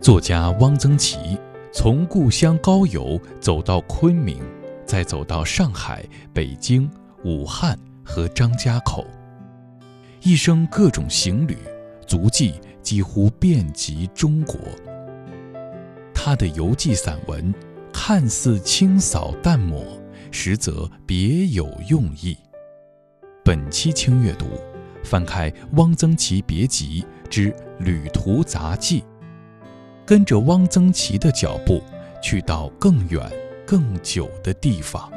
作家汪曾祺从故乡高邮走到昆明，再走到上海、北京、武汉和张家口，一生各种行旅，足迹几乎遍及中国。他的游记散文看似清扫淡抹，实则别有用意。本期轻阅读，翻开《汪曾祺别集之旅途杂记》，跟着汪曾祺的脚步，去到更远、更久的地方。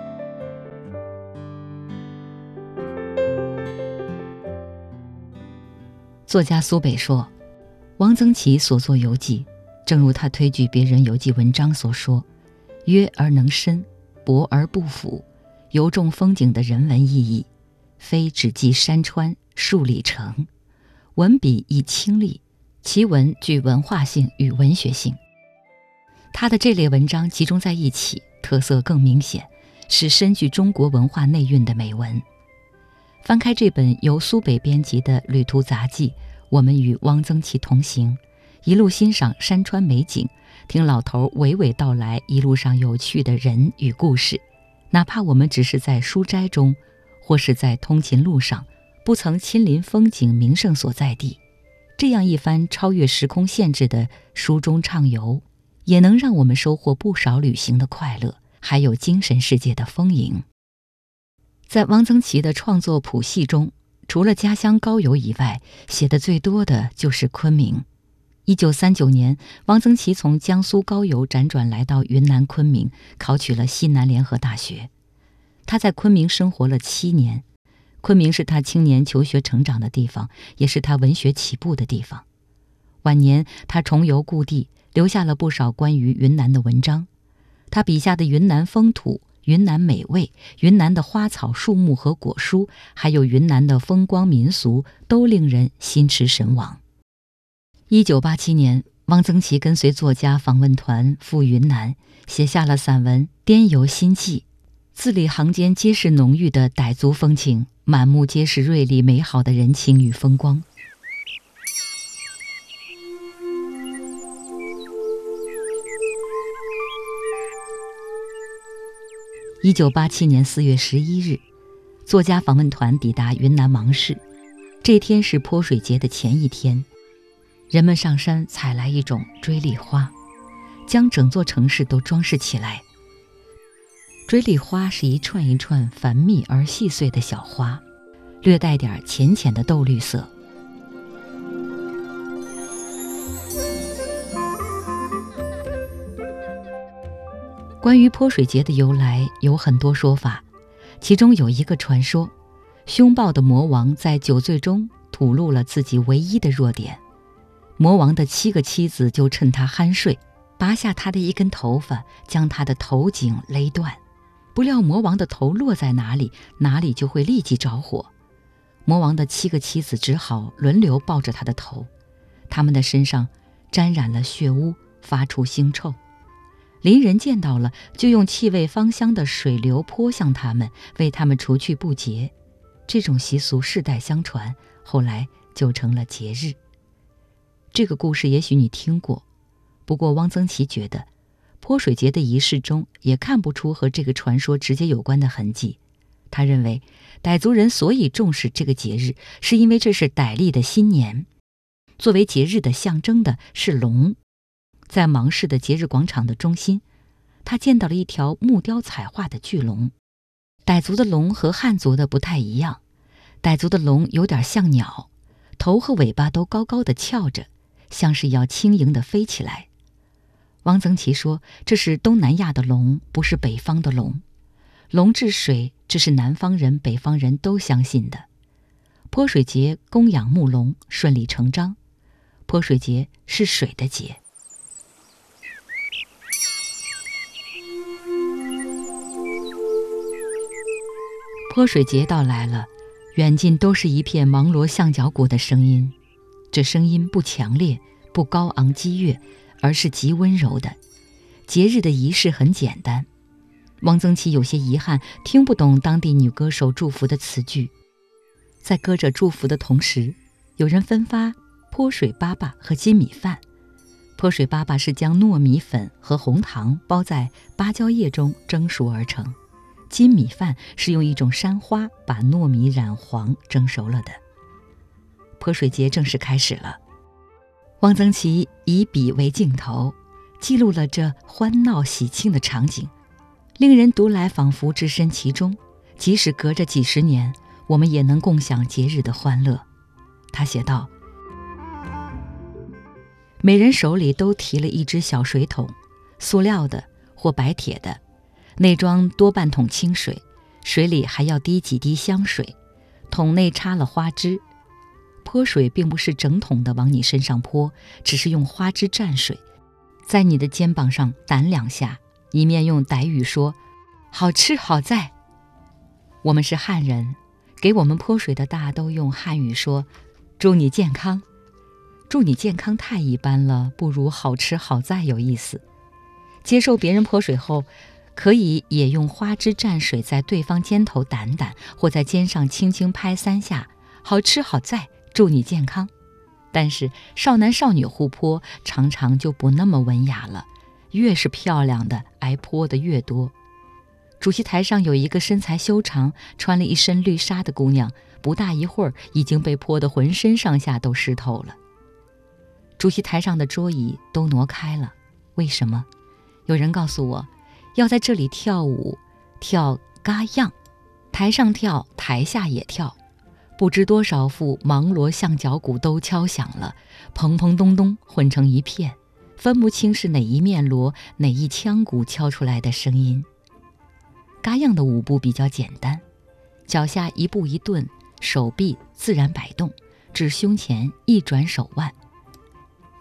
作家苏北说：“汪曾祺所作游记。”正如他推举别人游记文章所说：“约而能深，博而不腐，尤重风景的人文意义，非只记山川数里程。文笔亦清丽，其文具文化性与文学性。他的这类文章集中在一起，特色更明显，是深具中国文化内蕴的美文。翻开这本由苏北编辑的《旅途杂记》，我们与汪曾祺同行。”一路欣赏山川美景，听老头娓娓道来一路上有趣的人与故事。哪怕我们只是在书斋中，或是在通勤路上，不曾亲临风景名胜所在地，这样一番超越时空限制的书中畅游，也能让我们收获不少旅行的快乐，还有精神世界的丰盈。在汪曾祺的创作谱系中，除了家乡高邮以外，写的最多的就是昆明。一九三九年，汪曾祺从江苏高邮辗转来到云南昆明，考取了西南联合大学。他在昆明生活了七年，昆明是他青年求学成长的地方，也是他文学起步的地方。晚年，他重游故地，留下了不少关于云南的文章。他笔下的云南风土、云南美味、云南的花草树木和果蔬，还有云南的风光民俗，都令人心驰神往。一九八七年，汪曾祺跟随作家访问团赴云南，写下了散文《滇游心记》，字里行间皆是浓郁的傣族风情，满目皆是锐利美好的人情与风光。一九八七年四月十一日，作家访问团抵达云南芒市，这天是泼水节的前一天。人们上山采来一种锥栗花，将整座城市都装饰起来。锥栗花是一串一串繁密而细碎的小花，略带点浅浅的豆绿色。关于泼水节的由来有很多说法，其中有一个传说：凶暴的魔王在酒醉中吐露了自己唯一的弱点。魔王的七个妻子就趁他酣睡，拔下他的一根头发，将他的头颈勒断。不料魔王的头落在哪里，哪里就会立即着火。魔王的七个妻子只好轮流抱着他的头，他们的身上沾染了血污，发出腥臭。邻人见到了，就用气味芳香的水流泼向他们，为他们除去不洁。这种习俗世代相传，后来就成了节日。这个故事也许你听过，不过汪曾祺觉得，泼水节的仪式中也看不出和这个传说直接有关的痕迹。他认为，傣族人所以重视这个节日，是因为这是傣历的新年。作为节日的象征的是龙，在芒市的节日广场的中心，他见到了一条木雕彩画的巨龙。傣族的龙和汉族的不太一样，傣族的龙有点像鸟，头和尾巴都高高的翘着。像是要轻盈地飞起来。汪曾祺说：“这是东南亚的龙，不是北方的龙。龙治水，这是南方人、北方人都相信的。泼水节供养木龙，顺理成章。泼水节是水的节。泼水节到来了，远近都是一片忙锣象脚鼓的声音。”这声音不强烈，不高昂激越，而是极温柔的。节日的仪式很简单，汪曾祺有些遗憾，听不懂当地女歌手祝福的词句。在歌者祝福的同时，有人分发泼水粑粑和金米饭。泼水粑粑是将糯米粉和红糖包在芭蕉叶中蒸熟而成，金米饭是用一种山花把糯米染黄蒸熟了的。泼水节正式开始了，汪曾祺以笔为镜头，记录了这欢闹喜庆的场景。令人读来仿佛置身其中，即使隔着几十年，我们也能共享节日的欢乐。他写道：“每人手里都提了一只小水桶，塑料的或白铁的，内装多半桶清水，水里还要滴几滴香水。桶内插了花枝，泼水并不是整桶的往你身上泼，只是用花枝蘸水，在你的肩膀上掸两下。”一面用傣语说：“好吃好在。”我们是汉人，给我们泼水的大都用汉语说：“祝你健康。”“祝你健康”太一般了，不如“好吃好在”有意思。接受别人泼水后，可以也用花枝蘸水在对方肩头掸掸，或在肩上轻轻拍三下，“好吃好在，祝你健康。”但是少男少女互泼，常常就不那么文雅了。越是漂亮的，挨泼的越多。主席台上有一个身材修长、穿了一身绿纱的姑娘，不大一会儿已经被泼得浑身上下都湿透了。主席台上的桌椅都挪开了，为什么？有人告诉我，要在这里跳舞，跳嘎样，台上跳，台下也跳，不知多少副芒锣象脚鼓都敲响了，砰砰咚咚混成一片。分不清是哪一面锣、哪一腔鼓敲出来的声音。嘎样的舞步比较简单，脚下一步一顿，手臂自然摆动，至胸前一转手腕。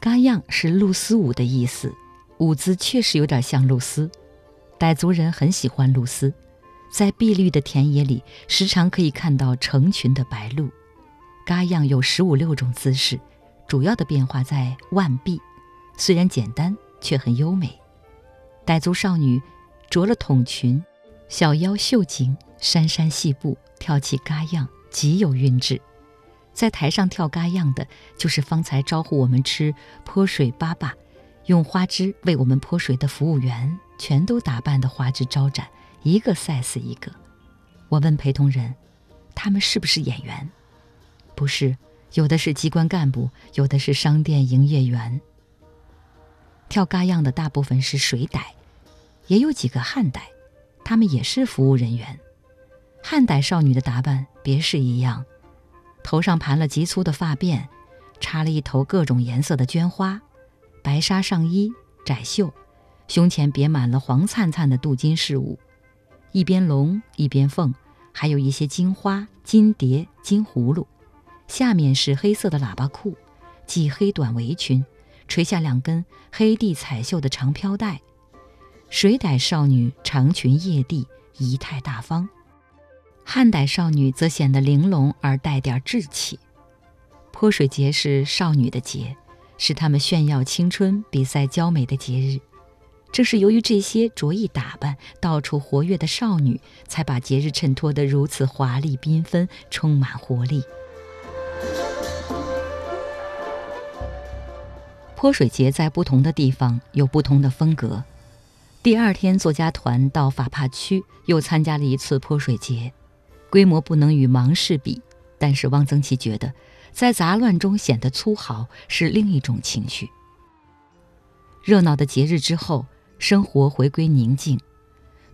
嘎样是露丝舞的意思，舞姿确实有点像露丝。傣族人很喜欢露丝，在碧绿的田野里，时常可以看到成群的白鹭。嘎样有十五六种姿势，主要的变化在腕臂。虽然简单，却很优美。傣族少女着了筒裙，小腰秀颈，衫衫细步，跳起嘎样，极有韵致。在台上跳嘎样的，就是方才招呼我们吃泼水粑粑，用花枝为我们泼水的服务员，全都打扮得花枝招展，一个赛死一个。我问陪同人，他们是不是演员？不是，有的是机关干部，有的是商店营业员。跳嘎样的大部分是水傣，也有几个汉傣，他们也是服务人员。汉傣少女的打扮别是一样，头上盘了极粗的发辫，插了一头各种颜色的绢花，白纱上衣，窄袖，胸前别满了黄灿灿的镀金饰物，一边龙一边凤，还有一些金花、金蝶、金葫芦。下面是黑色的喇叭裤，系黑短围裙。垂下两根黑地彩绣的长飘带，水傣少女长裙曳地，仪态大方；汉傣少女则显得玲珑而带点稚气。泼水节是少女的节，是她们炫耀青春、比赛娇美的节日。正是由于这些着意打扮、到处活跃的少女，才把节日衬托得如此华丽缤纷，充满活力。泼水节在不同的地方有不同的风格。第二天，作家团到法帕区又参加了一次泼水节，规模不能与芒市比，但是汪曾祺觉得，在杂乱中显得粗豪是另一种情绪。热闹的节日之后，生活回归宁静。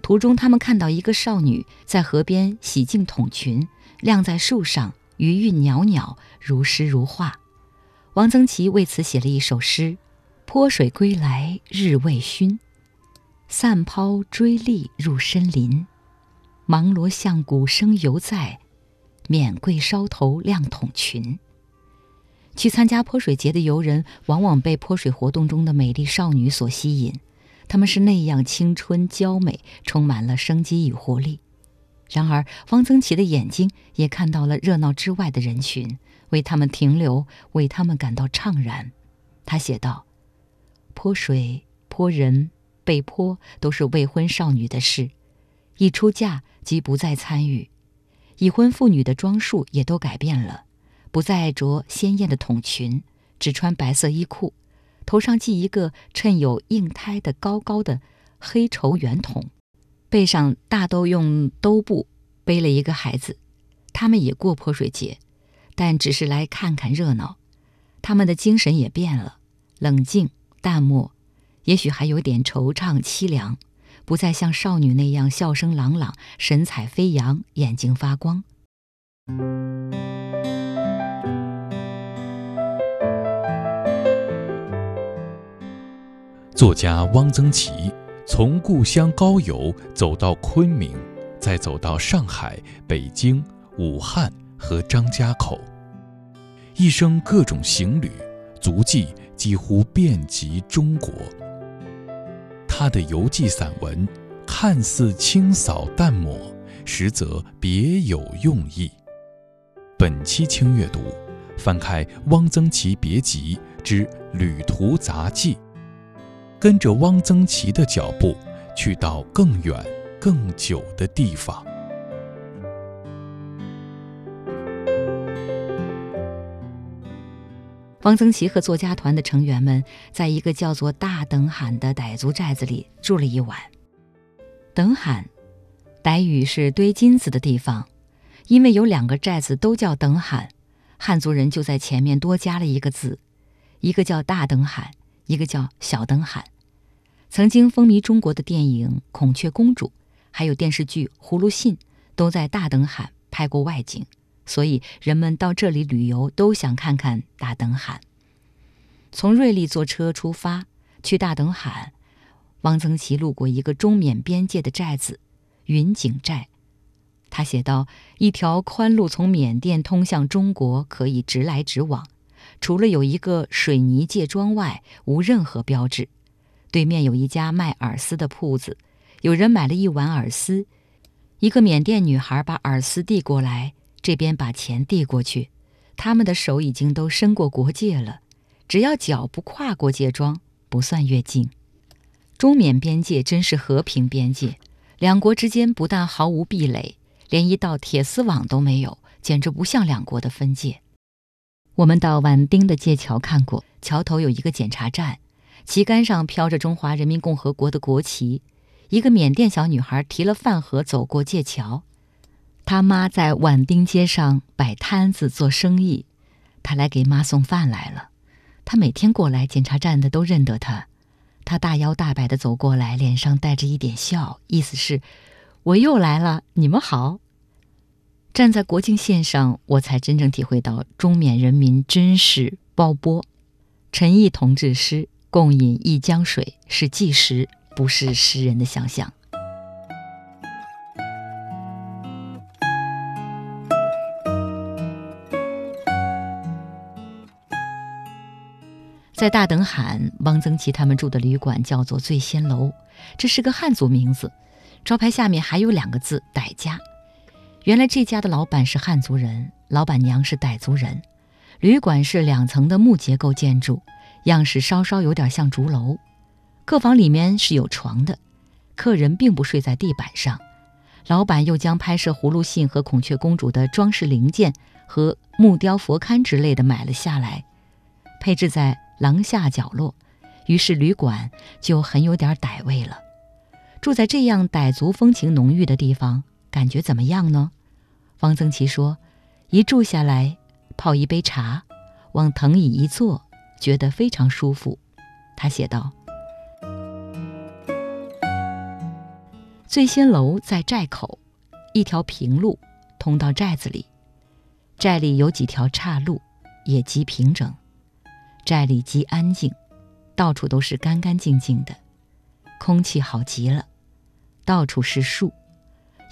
途中，他们看到一个少女在河边洗净筒裙，晾在树上，余韵袅袅，如诗如画。王曾祺为此写了一首诗：“泼水归来日未熏，散抛追笠入深林。芒锣巷鼓声犹在，免贵梢头亮筒裙。”去参加泼水节的游人，往往被泼水活动中的美丽少女所吸引，他们是那样青春娇美，充满了生机与活力。然而，汪曾祺的眼睛也看到了热闹之外的人群。为他们停留，为他们感到怅然。他写道：“泼水、泼人、被泼，都是未婚少女的事。一出嫁即不再参与。已婚妇女的装束也都改变了，不再着鲜艳的筒裙，只穿白色衣裤，头上系一个衬有硬胎的高高的黑绸圆筒，背上大都用兜布背了一个孩子。他们也过泼水节，但只是来看看热闹。他们的精神也变了，冷静淡漠，也许还有点惆怅凄凉。不再像少女那样笑声朗朗、神采飞扬、眼睛发光。作家汪曾祺从故乡高邮走到昆明，再走到上海、北京、武汉和张家口，一生各种行旅，足迹几乎遍及中国。他的游记散文看似清扫淡抹，实则别有用意。本期轻阅读，翻开《汪曾祺别集之旅途杂记》，跟着汪曾祺的脚步，去到更远、更久的地方。汪曾祺和作家团的成员们在一个叫做大等罕的傣族寨子里住了一晚。等罕，傣语是堆金子的地方，因为有两个寨子都叫等罕，汉族人就在前面多加了一个字，一个叫大等罕，一个叫小灯海。曾经风靡中国的电影《孔雀公主》，还有电视剧《葫芦信》，都在大灯海拍过外景。所以人们到这里旅游都想看看大灯海。从瑞丽坐车出发去大灯海，汪曾祺路过一个中缅边界的寨子——云景寨。他写道：“一条宽路从缅甸通向中国，可以直来直往，除了有一个水泥界桩外，无任何标志。对面有一家卖饵丝的铺子，有人买了一碗饵丝，一个缅甸女孩把饵丝递过来。”这边把钱递过去，他们的手已经都伸过国界了，只要脚不跨过界桩，不算越境。中缅边界真是和平边界，两国之间不但毫无壁垒，连一道铁丝网都没有，简直不像两国的分界。我们到畹町的界桥看过，桥头有一个检查站，旗杆上飘着中华人民共和国的国旗。一个缅甸小女孩提了饭盒走过界桥。他妈在畹町街上摆摊子做生意，他来给妈送饭来了。他每天过来，检查站的都认得他。他大摇大摆地走过来，脸上带着一点笑，意思是：“我又来了，你们好。”站在国境线上，我才真正体会到中缅人民真是包波。陈毅同志诗：“共饮一江水”是纪实，不是诗人的想象。在大等罕，汪曾祺他们住的旅馆叫做醉仙楼，这是个汉族名字，招牌下面还有两个字“傣家”。原来这家的老板是汉族人，老板娘是傣族人。旅馆是两层的木结构建筑，样式稍稍有点像竹楼。客房里面是有床的，客人并不睡在地板上。老板又将拍摄葫芦信和孔雀公主的装饰零件和木雕佛龛之类的买了下来，配置在。廊下角落，于是旅馆就很有点傣味了。住在这样傣族风情浓郁的地方，感觉怎么样呢？汪曾祺说：“一住下来，泡一杯茶，往藤椅一坐，觉得非常舒服。”他写道：“醉仙楼在寨口，一条平路通到寨子里，寨里有几条岔路，也极平整。”寨里极安静，到处都是干干净净的，空气好极了。到处是树，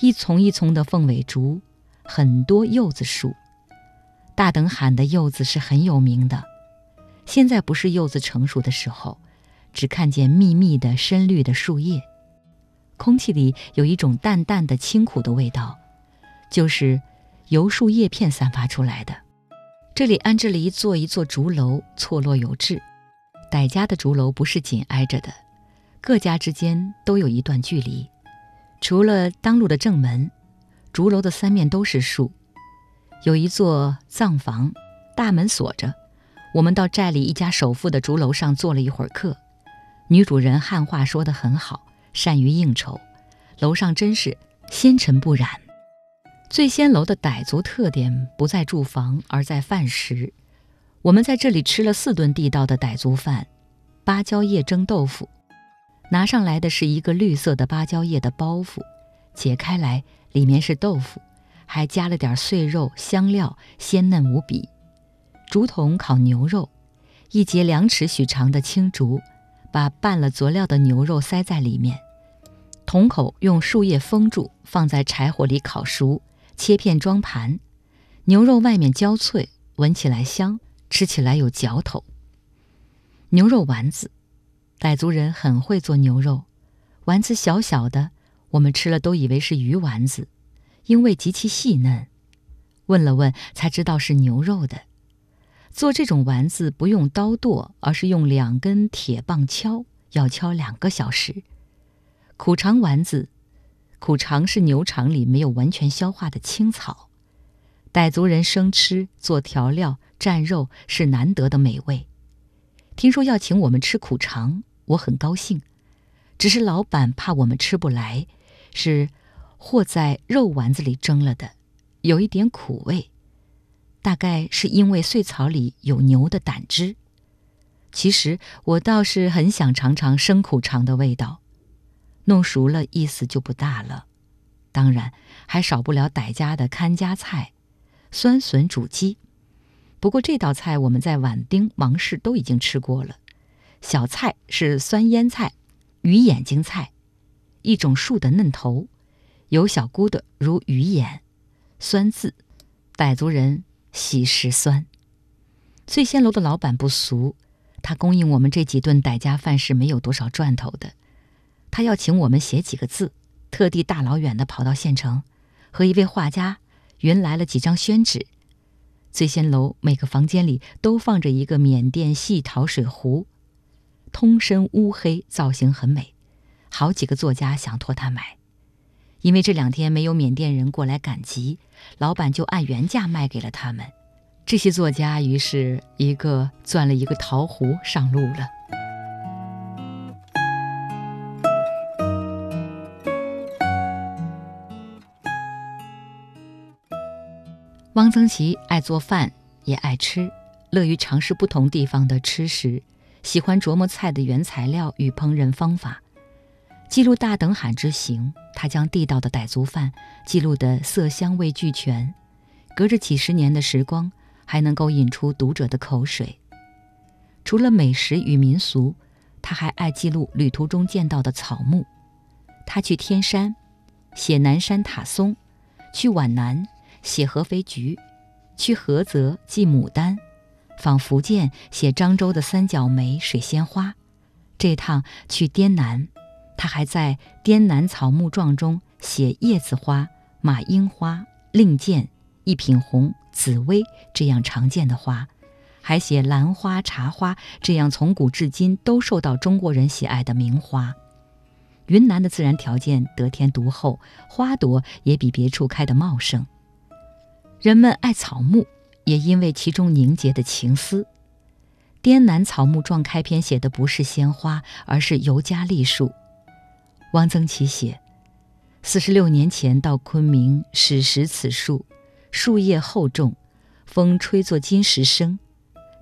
一丛一丛的凤尾竹，很多柚子树。大等罕的柚子是很有名的。现在不是柚子成熟的时候，只看见密密的深绿的树叶。空气里有一种淡淡的清苦的味道，就是由树叶片散发出来的。这里安置了一座一座竹楼，错落有致。傣家的竹楼不是紧挨着的，各家之间都有一段距离。除了当路的正门，竹楼的三面都是树，有一座藏房，大门锁着。我们到寨里一家首富的竹楼上坐了一会儿客，女主人汉话说得很好，善于应酬，楼上真是纤尘不染。醉仙楼的傣族特点不在住房，而在饭食。我们在这里吃了四顿地道的傣族饭，芭蕉叶蒸豆腐，拿上来的是一个绿色的芭蕉叶的包袱，解开来里面是豆腐，还加了点碎肉香料，鲜嫩无比。竹筒烤牛肉，一节两尺许长的青竹，把拌了佐料的牛肉塞在里面，筒口用树叶封住，放在柴火里烤熟，切片装盘。牛肉外面焦脆，闻起来香，吃起来有嚼头。牛肉丸子，傣族人很会做牛肉，丸子小小的，我们吃了都以为是鱼丸子，因为极其细嫩，问了问才知道是牛肉的。做这种丸子不用刀剁，而是用两根铁棒敲，要敲两个小时。苦肠丸子，苦肠是牛肠里没有完全消化的青草，傣族人生吃做调料蘸肉是难得的美味。听说要请我们吃苦肠，我很高兴，只是老板怕我们吃不来，是和在肉丸子里蒸了的，有一点苦味。大概是因为碎草里有牛的胆汁。其实我倒是很想尝尝生苦肠的味道，弄熟了意思就不大了。当然还少不了傣家的看家菜——酸笋煮鸡。不过这道菜我们在碗丁、王氏都已经吃过了。小菜是酸腌菜、鱼眼睛菜，一种树的嫩头，有小菇的如鱼眼，酸字，傣族人。喜食酸。醉仙楼的老板不俗，他供应我们这几顿傣家饭是没有多少赚头的。他要请我们写几个字，特地大老远的跑到县城，和一位画家云来了几张宣纸。醉仙楼每个房间里都放着一个缅甸细陶水壶，通身乌黑，造型很美。好几个作家想托他买。因为这两天没有缅甸人过来赶集，老板就按原价卖给了他们。这些作家于是一个钻了一个桃壶上路了。汪曾祺爱做饭，也爱吃，乐于尝试不同地方的吃食，喜欢琢磨菜的原材料与烹饪方法。记录大等罕之行，他将地道的傣族饭记录得色香味俱全，隔着几十年的时光，还能够引出读者的口水。除了美食与民俗，他还爱记录旅途中见到的草木。他去天山，写南山塔松；去皖南，写合肥菊；去菏泽记牡丹；访福建，写漳州的三角梅、水仙花。这趟去滇南。他还在滇南草木状中写叶子花、马樱花、令箭、一品红、紫薇这样常见的花，还写兰花、茶花这样从古至今都受到中国人喜爱的名花。云南的自然条件得天独厚，花朵也比别处开得茂盛。人们爱草木，也因为其中凝结的情思。滇南草木状开篇写的不是鲜花，而是尤加利树。汪曾祺写：四十六年前到昆明，始识此树，树叶厚重，风吹作金石声，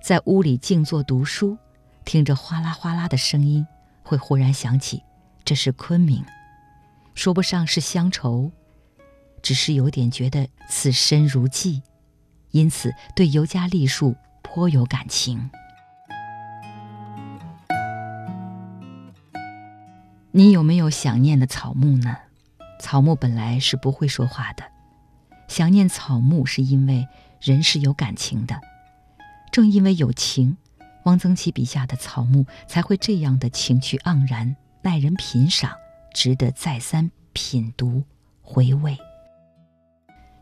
在屋里静坐读书，听着哗啦哗啦的声音，会忽然想起这是昆明，说不上是乡愁，只是有点觉得此身如寄，因此对尤加利树颇有感情。你有没有想念的草木呢？草木本来是不会说话的，想念草木是因为人是有感情的。正因为有情，汪曾祺笔下的草木才会这样的情趣盎然，耐人品赏，值得再三品读回味。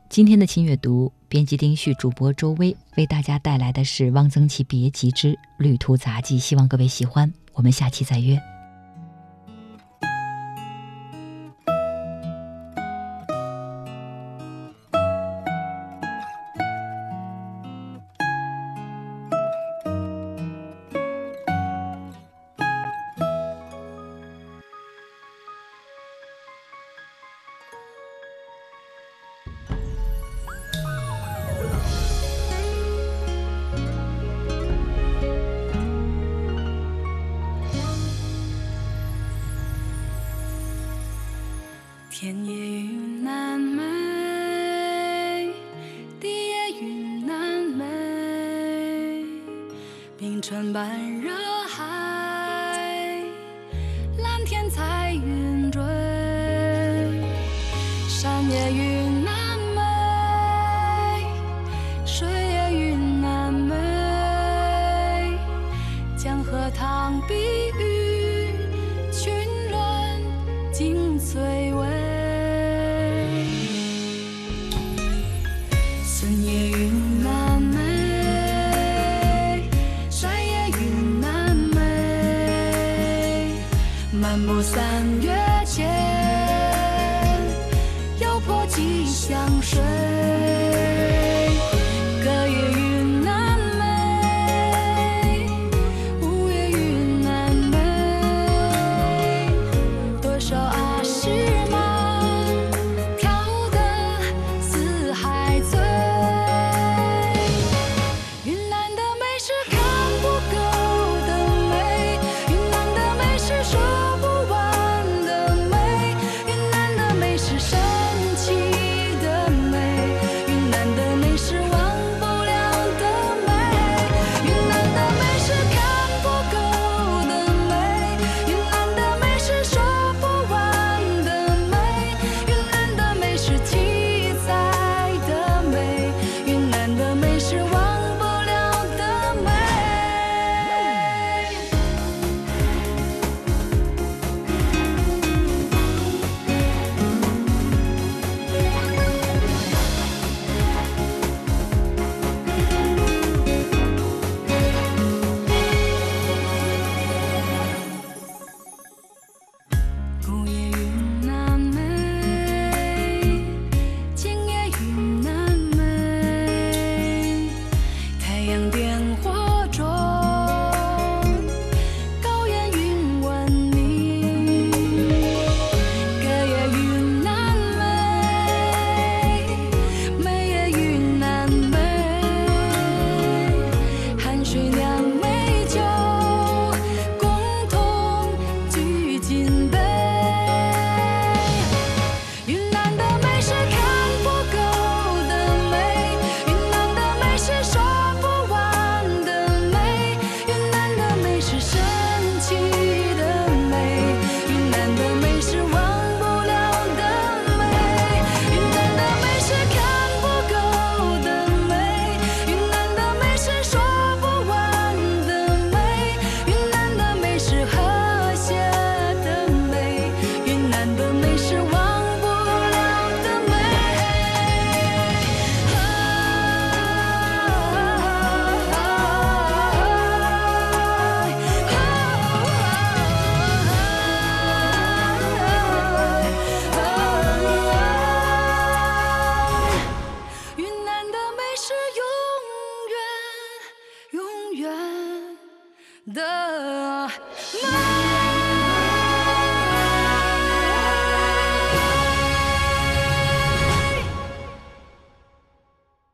今天的轻阅读，编辑丁旭，主播周薇为大家带来的是汪曾祺别集之旅途杂记，希望各位喜欢。我们下期再约。